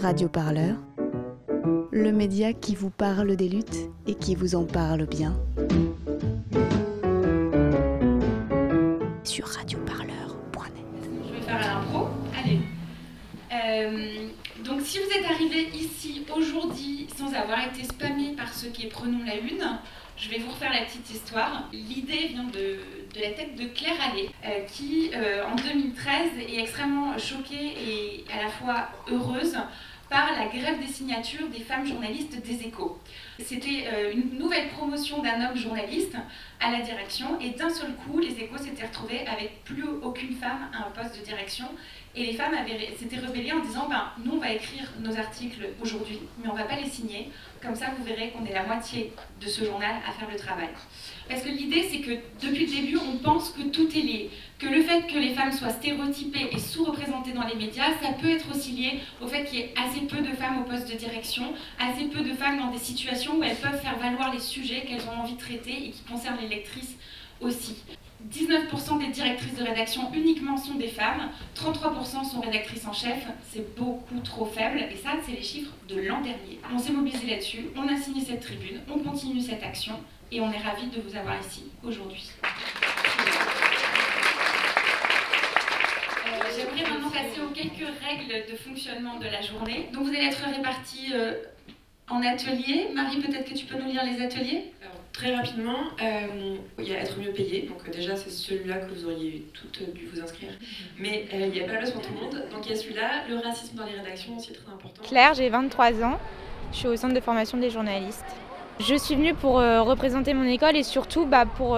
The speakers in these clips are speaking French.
Radio Parleur, le média qui vous parle des luttes et qui vous en parle bien. Sur radioparleur.net. Je vais faire l'intro. Allez. Euh, donc si vous êtes arrivé ici aujourd'hui sans avoir été spammé par ceux qui est Prenons la Une, je vais vous refaire la petite histoire. L'idée vient de, la tête de Claire Allais, euh, qui euh, en 2013 est extrêmement choquée et à la fois heureuse par la grève des signatures des femmes journalistes des échos. C'était euh, une nouvelle promotion d'un homme journaliste à la direction et d'un seul coup, les échos s'étaient retrouvés avec plus aucune femme à un poste de direction et les femmes s'étaient rebellées en disant ben, nous on va écrire nos articles aujourd'hui, mais on ne va pas les signer. Comme ça, vous verrez qu'on est la moitié de ce journal à faire le travail. Parce que l'idée, c'est que depuis le début, on pense que tout est lié. Que le fait que les femmes soient stéréotypées et sous-représentées dans les médias, ça peut être aussi lié au fait qu'il y ait assez peu de femmes au poste de direction, assez peu de femmes dans des situations où elles peuvent faire valoir les sujets qu'elles ont envie de traiter et qui concernent les lectrices aussi. 19% des directrices de rédaction uniquement sont des femmes, 33% sont rédactrices en chef, c'est beaucoup trop faible, et ça, c'est les chiffres de l'an dernier. On s'est mobilisé là-dessus, on a signé cette tribune, on continue cette action, et on est ravis de vous avoir ici aujourd'hui. Euh, j'aimerais maintenant passer aux quelques règles de fonctionnement de la journée. Donc vous allez être répartis euh, en ateliers. Marie, peut-être que tu peux nous lire les ateliers? Très rapidement, euh, il y a être mieux payé. Donc euh, déjà, c'est celui-là que vous auriez toutes dû vous inscrire. Mais euh, il n'y a pas la place pour tout le monde. Donc il y a celui-là. Le racisme dans les rédactions aussi très important. Claire, j'ai 23 ans. Je suis au centre de formation des journalistes. Je suis venue pour représenter mon école et surtout bah, pour,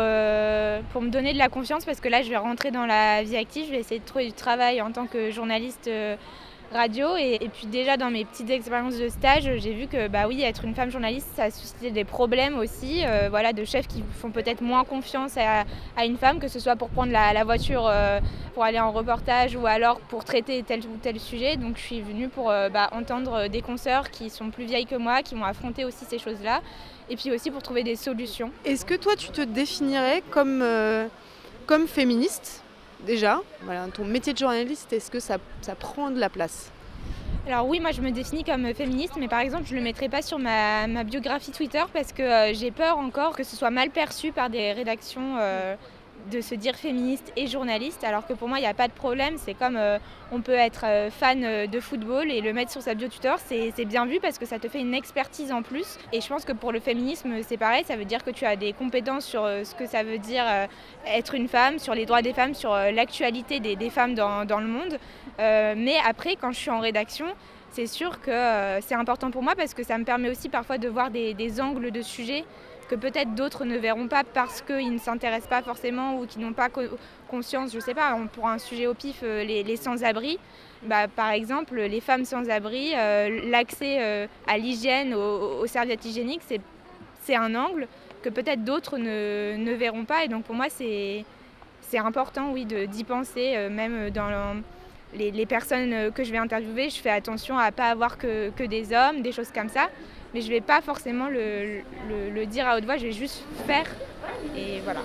pour me donner de la confiance parce que là, je vais rentrer dans la vie active. Je vais essayer de trouver du travail en tant que journaliste radio. Et, puis déjà dans mes petites expériences de stage, j'ai vu que bah oui, être une femme journaliste, ça a suscité des problèmes aussi, euh, voilà, de chefs qui font peut-être moins confiance à, une femme, que ce soit pour prendre la, voiture euh, pour aller en reportage ou alors pour traiter tel ou tel sujet. Donc je suis venue pour euh, bah, entendre des consoeurs qui sont plus vieilles que moi, qui m'ont affronté aussi ces choses-là, et puis aussi pour trouver des solutions. Est-ce que toi, tu te définirais comme, comme féministe? Déjà voilà, Ton métier de journaliste, est-ce que ça, prend de la place? Alors oui, moi je me définis comme féministe, mais par exemple je ne le mettrai pas sur ma, biographie Twitter parce que euh, j'ai peur encore que ce soit mal perçu par des rédactions euh, de se dire féministe et journaliste, alors que pour moi, il n'y a pas de problème. C'est comme euh, on peut être euh, fan euh, de football et le mettre sur sa bio Twitter, c'est bien vu parce que ça te fait une expertise en plus. Et je pense que pour le féminisme, c'est pareil, ça veut dire que tu as des compétences sur ce que ça veut dire être une femme, sur les droits des femmes, sur l'actualité des, femmes dans, le monde. mais après, quand je suis en rédaction, c'est sûr que c'est important pour moi parce que ça me permet aussi parfois de voir des, des angles de sujets que peut-être d'autres ne verront pas parce qu'ils ne s'intéressent pas forcément ou qui n'ont pas conscience, je ne sais pas, pour un sujet au pif, euh, les, sans-abri. Bah, par exemple, les femmes sans-abri, euh, l'accès euh, à l'hygiène, aux, serviettes hygiéniques, c'est un angle que peut-être d'autres ne, verront pas. Et donc pour moi, c'est important, oui, d'y penser, même dans les, personnes que je vais interviewer, je fais attention à ne pas avoir que, que, des hommes, des choses comme ça mais je ne vais pas forcément le, dire à haute voix, je vais juste faire et voilà.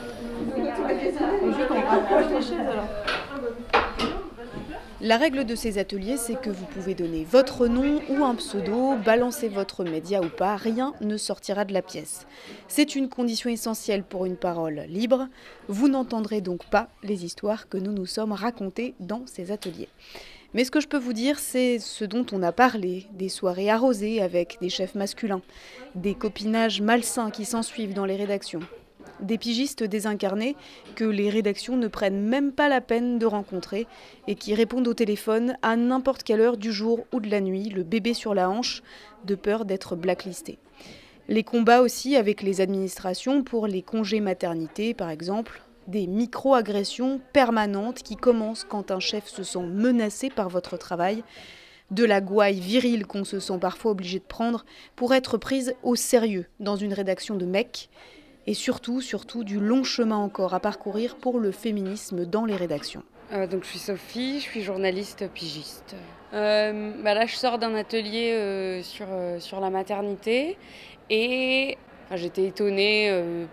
La règle de ces ateliers, c'est que vous pouvez donner votre nom ou un pseudo, balancer votre média ou pas, rien ne sortira de la pièce. C'est une condition essentielle pour une parole libre. Vous n'entendrez donc pas les histoires que nous nous sommes racontées dans ces ateliers. Mais ce que je peux vous dire, c'est ce dont on a parlé, des soirées arrosées avec des chefs masculins, des copinages malsains qui s'ensuivent dans les rédactions, des pigistes désincarnés que les rédactions ne prennent même pas la peine de rencontrer et qui répondent au téléphone à n'importe quelle heure du jour ou de la nuit, le bébé sur la hanche, de peur d'être blacklisté. Les combats aussi avec les administrations pour les congés maternité, par exemple, des micro-agressions permanentes qui commencent quand un chef se sent menacé par votre travail, de la gouaille virile qu'on se sent parfois obligé de prendre pour être prise au sérieux dans une rédaction de mecs, et surtout, surtout, du long chemin encore à parcourir pour le féminisme dans les rédactions. Euh, donc je suis Sophie, je suis journaliste pigiste. Euh, bah là je sors d'un atelier euh, sur, sur la maternité et j'étais étonnée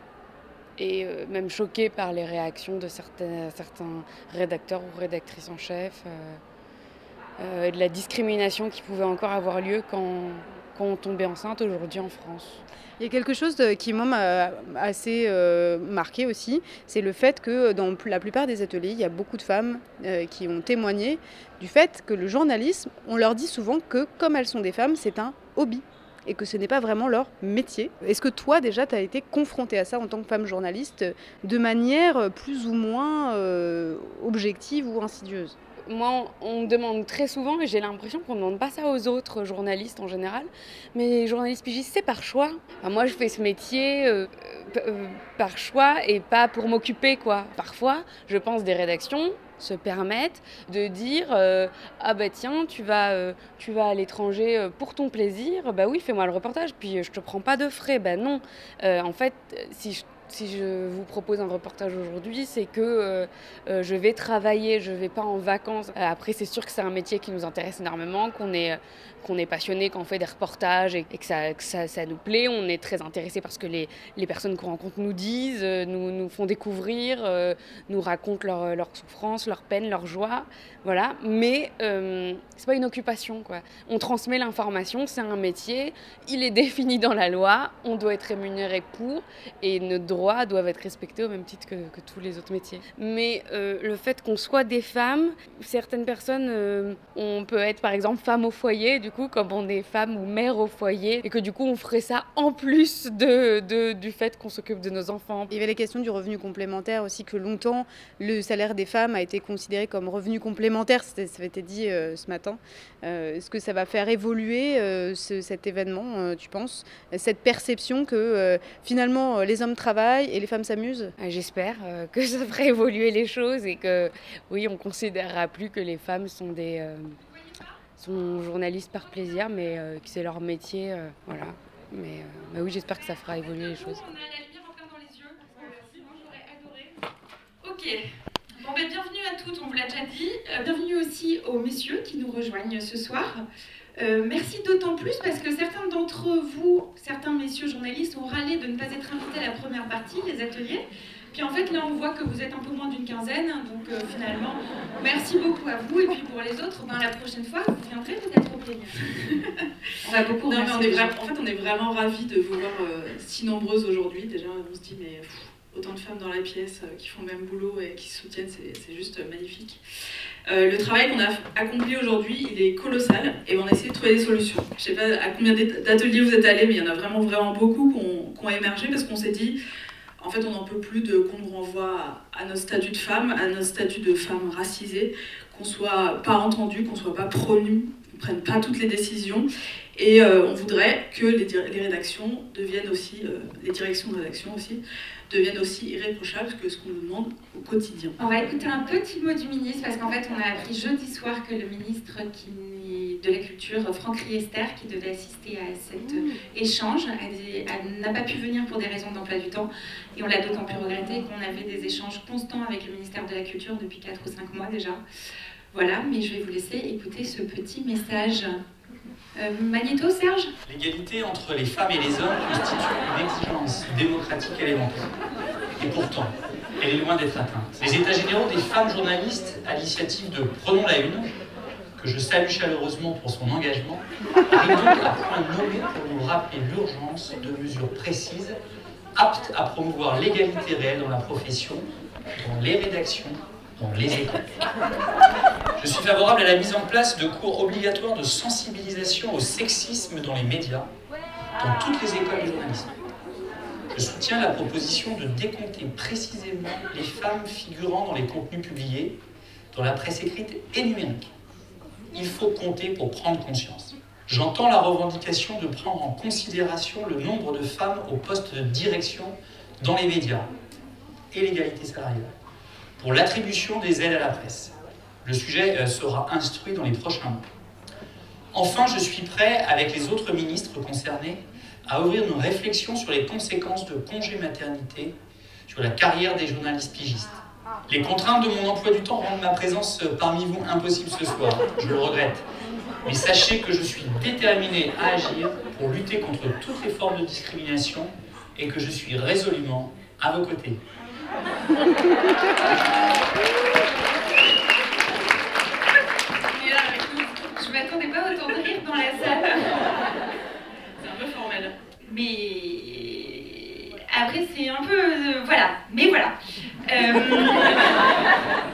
et euh, même choquée par les réactions de certains, certains rédacteurs ou rédactrices en chef. Euh, euh, de la discrimination qui pouvait encore avoir lieu quand, quand on tombait enceinte aujourd'hui en France. Il y a quelque chose qui m'a assez euh, marqué aussi, c'est le fait que dans la plupart des ateliers, il y a beaucoup de femmes euh, qui ont témoigné du fait que le journalisme, on leur dit souvent que comme elles sont des femmes, c'est un hobby et que ce n'est pas vraiment leur métier. Est-ce que toi déjà tu as été confrontée à ça en tant que femme journaliste de manière plus ou moins euh, objective ou insidieuse? Moi, on me demande très souvent, et j'ai l'impression qu'on ne demande pas ça aux autres journalistes en général, mais les journalistes pigistes, c'est par choix. moi, je fais ce métier euh, euh, par choix et pas pour m'occuper, quoi. Parfois, je pense des rédactions se permettent de dire euh, ah bah tiens tu vas tu vas à l'étranger pour ton plaisir bah oui fais-moi le reportage puis je te prends pas de frais bah non en fait si je si je vous propose un reportage aujourd'hui, c'est que euh, euh, je vais travailler, je ne vais pas en vacances. Euh, après, c'est sûr que c'est un métier qui nous intéresse énormément, qu'on est, qu'on est passionné, qu'on fait des reportages et, que, ça, ça, nous plaît. On est très intéressé parce que les, les personnes qu'on rencontre nous disent, nous, nous font découvrir, nous racontent leurs leur souffrances, leurs peines, leurs joies. Voilà. Mais ce c'est pas une occupation. Quoi. On transmet l'information, c'est un métier, il est défini dans la loi, on doit être rémunéré pour et ne doivent être respectés au même titre que, tous les autres métiers. Mais euh, le fait qu'on soit des femmes, certaines personnes, euh, on peut être par exemple femme au foyer, du coup, comme on est femme ou mère au foyer, et que du coup on ferait ça en plus de, du fait qu'on s'occupe de nos enfants. Il y avait la question du revenu complémentaire aussi, que longtemps le salaire des femmes a été considéré comme revenu complémentaire, ça avait été dit euh, ce matin. Est-ce que ça va faire évoluer cet événement, tu penses? Cette perception que finalement les hommes travaillent et les femmes s'amusent? Ah, J'espère euh, que ça fera évoluer les choses et que oui, on considérera plus que les femmes sont des euh, sont journalistes par plaisir, mais euh, que c'est leur métier, voilà. Mais bah oui, j'espère que ça fera évoluer les choses. On a la lumière encore dans les yeux, j'aurais adoré. Ok. Bon, ben, bienvenue à toutes, on vous l'a déjà dit. bienvenue aussi aux messieurs qui nous rejoignent ce soir. Euh, merci d'autant plus parce que certains d'entre vous, certains messieurs journalistes, ont râlé de ne pas être invités à la première partie, les ateliers. Puis en fait, là, on voit que vous êtes un peu moins d'une quinzaine. Donc euh, finalement, merci beaucoup à vous. Et puis pour les autres, ben, la prochaine fois, vous viendrez peut-être au plénière. on a beaucoup non, mais on est En fait, on est vraiment ravis de vous voir euh, si nombreuses aujourd'hui. Déjà, on se dit, mais autant de femmes dans la pièce qui font le même boulot et qui se soutiennent, c'est juste magnifique. Euh, le travail qu'on a accompli aujourd'hui, il est colossal et on a essayé de trouver des solutions. Je ne sais pas à combien d'ateliers vous êtes allés, mais il y en a vraiment, vraiment beaucoup qui ont, émergé parce qu'on s'est dit, en fait, on n'en peut plus de qu'on nous renvoie à, notre statut de femme, à notre statut de femme racisée, qu'on soit pas entendu, qu'on soit pas promu, qu'on prenne pas toutes les décisions. Et euh, on voudrait que les, les rédactions deviennent aussi, euh, les directions de rédaction aussi, deviennent aussi irréprochables que ce qu'on nous demande au quotidien. On va écouter un petit mot du ministre parce qu'en fait on a appris jeudi soir que le ministre de la Culture, Franck Riester, qui devait assister à cet mmh. échange, n'a pas pu venir pour des raisons d'emploi du temps et on l'a d'autant plus regretté qu'on avait des échanges constants avec le ministère de la Culture depuis 4 ou 5 mois déjà. Voilà, mais je vais vous laisser écouter ce petit message. Euh, Serge? L'égalité entre les femmes et les hommes constitue une exigence démocratique élémentaire. Et pourtant, elle est loin d'être atteinte. Les états généraux des femmes journalistes, à l'initiative de Prenons la Une, que je salue chaleureusement pour son engagement, arrivent donc à point nommé pour nous rappeler l'urgence de mesures précises, aptes à promouvoir l'égalité réelle dans la profession, dans les rédactions, dans les écoles. Je suis favorable à la mise en place de cours obligatoires de sensibilisation au sexisme dans les médias, dans toutes les écoles de journalisme. Je soutiens la proposition de décompter précisément les femmes figurant dans les contenus publiés, dans la presse écrite et numérique. Il faut compter pour prendre conscience. J'entends la revendication de prendre en considération le nombre de femmes au poste de direction dans les médias et l'égalité salariale pour l'attribution des aides à la presse. Le sujet euh, sera instruit dans les prochains mois. Enfin, je suis prêt, avec les autres ministres concernés, à ouvrir une réflexion sur les conséquences de congé maternité sur la carrière des journalistes pigistes. Les contraintes de mon emploi du temps rendent ma présence euh, parmi vous impossible ce soir, je le regrette. Mais sachez que je suis déterminé à agir pour lutter contre toutes les formes de discrimination et que je suis résolument à vos côtés. Pas autant de rire dans la salle. C'est un peu formel. Mais après, c'est un peu. euh, voilà. Mais voilà. Euh,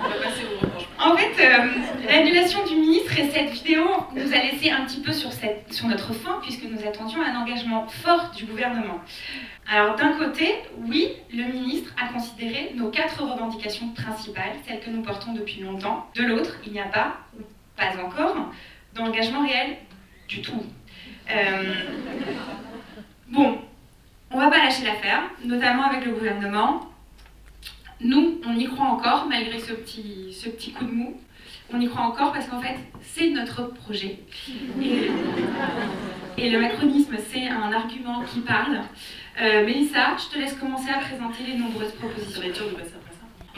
On va passer au. En fait, euh, l'annulation du ministre et cette vidéo nous a laissé un petit peu sur, notre faim puisque nous attendions un engagement fort du gouvernement. Alors d'un côté, oui, le ministre a considéré nos quatre revendications principales, celles que nous portons depuis longtemps. De l'autre, il n'y a pas, ou pas encore, d'engagement réel du tout. Euh, bon, on va pas lâcher l'affaire, notamment avec le gouvernement. Nous, on y croit encore, malgré ce petit coup de mou. On y croit encore parce qu'en fait, c'est notre projet. Et, le macronisme, c'est un argument qui parle. Euh, Mélissa, je te laisse commencer à présenter les nombreuses propositions.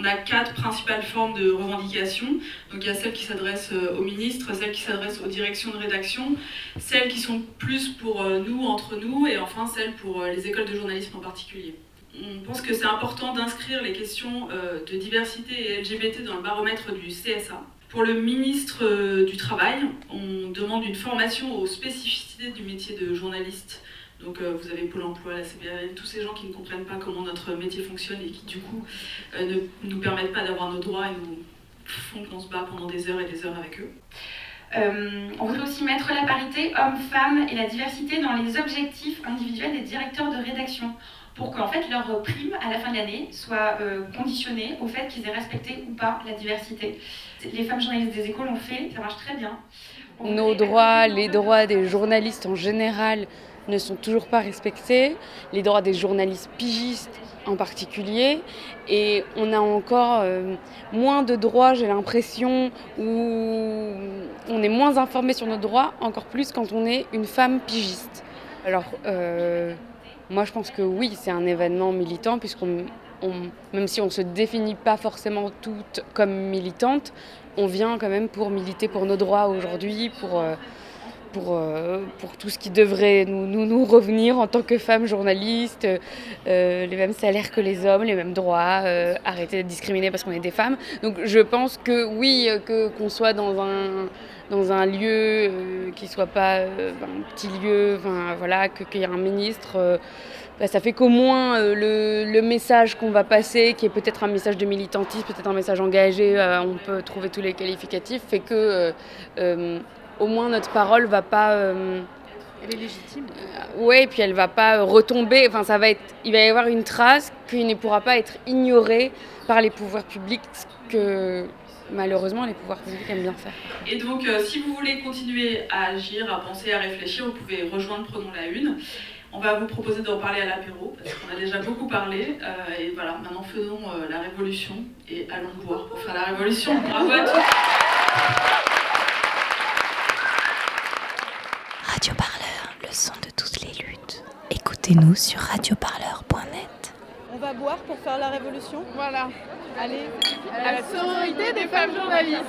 On a quatre principales formes de revendications. Donc il y a celles qui s'adressent euh, aux ministres, celles qui s'adressent aux directions de rédaction, celles qui sont plus pour euh, nous, entre nous, et enfin celles pour euh, les écoles de journalisme en particulier. On pense que c'est important d'inscrire les questions de diversité et LGBT dans le baromètre du CSA. Pour le ministre euh, du Travail, on demande une formation aux spécificités du métier de journaliste. Donc euh, vous avez Pôle emploi, la CBRN, tous ces gens qui ne comprennent pas comment notre métier fonctionne et qui du coup euh, ne nous permettent pas d'avoir nos droits et nous font qu'on se bat pendant des heures et des heures avec eux. On voudrait aussi mettre la parité homme-femme et la diversité dans les objectifs individuels des directeurs de rédaction pour qu'en fait leur prime à la fin de l'année soit euh, conditionnée au fait qu'ils aient respecté ou pas la diversité. Les femmes journalistes des écoles l'ont fait, ça marche très bien. On Nos droits, les droits des journalistes en général ne sont toujours pas respectés, les droits des journalistes pigistes en particulier, et on a encore euh, moins de droits, j'ai l'impression, où on est moins informé sur nos droits, encore plus quand on est une femme pigiste. Alors, euh, moi je pense que oui, c'est un événement militant, puisqu'on, on- même si on ne se définit pas forcément toutes comme militantes, on vient quand même pour militer pour nos droits aujourd'hui, pour, euh, pour, euh, pour tout ce qui devrait nous, nous, revenir en tant que femmes journalistes, euh, les mêmes salaires que les hommes, les mêmes droits, euh, arrêter d'être discriminés parce qu'on est des femmes. Donc je pense que oui, que, qu'on soit dans un, dans un lieu qui soit pas euh, un petit lieu, voilà, qu'il y ait un ministre. bah, ça fait qu'au moins le, le message qu'on va passer, qui est peut-être un message de militantisme, peut-être un message engagé, on peut trouver tous les qualificatifs, fait que au moins notre parole va pas. euh, Elle est légitime. ouais, puis elle va pas retomber. Enfin, ça va être, il va y avoir une trace qui ne pourra pas être ignorée par les pouvoirs publics, ce que malheureusement les pouvoirs publics aiment bien faire. Et donc, euh, si vous voulez continuer à agir, à penser, à réfléchir, vous pouvez rejoindre Prenons la Une. On va vous proposer d'en parler à l'apéro, parce qu'on a déjà beaucoup parlé. euh, et voilà, maintenant faisons euh, la révolution et allons boire pour faire la révolution. Bravo à tous Radio Parleur, le son de toutes les luttes. Écoutez-nous sur radioparleur.net. On va boire pour faire la révolution? Voilà. Allez, à la sororité des femmes journalistes.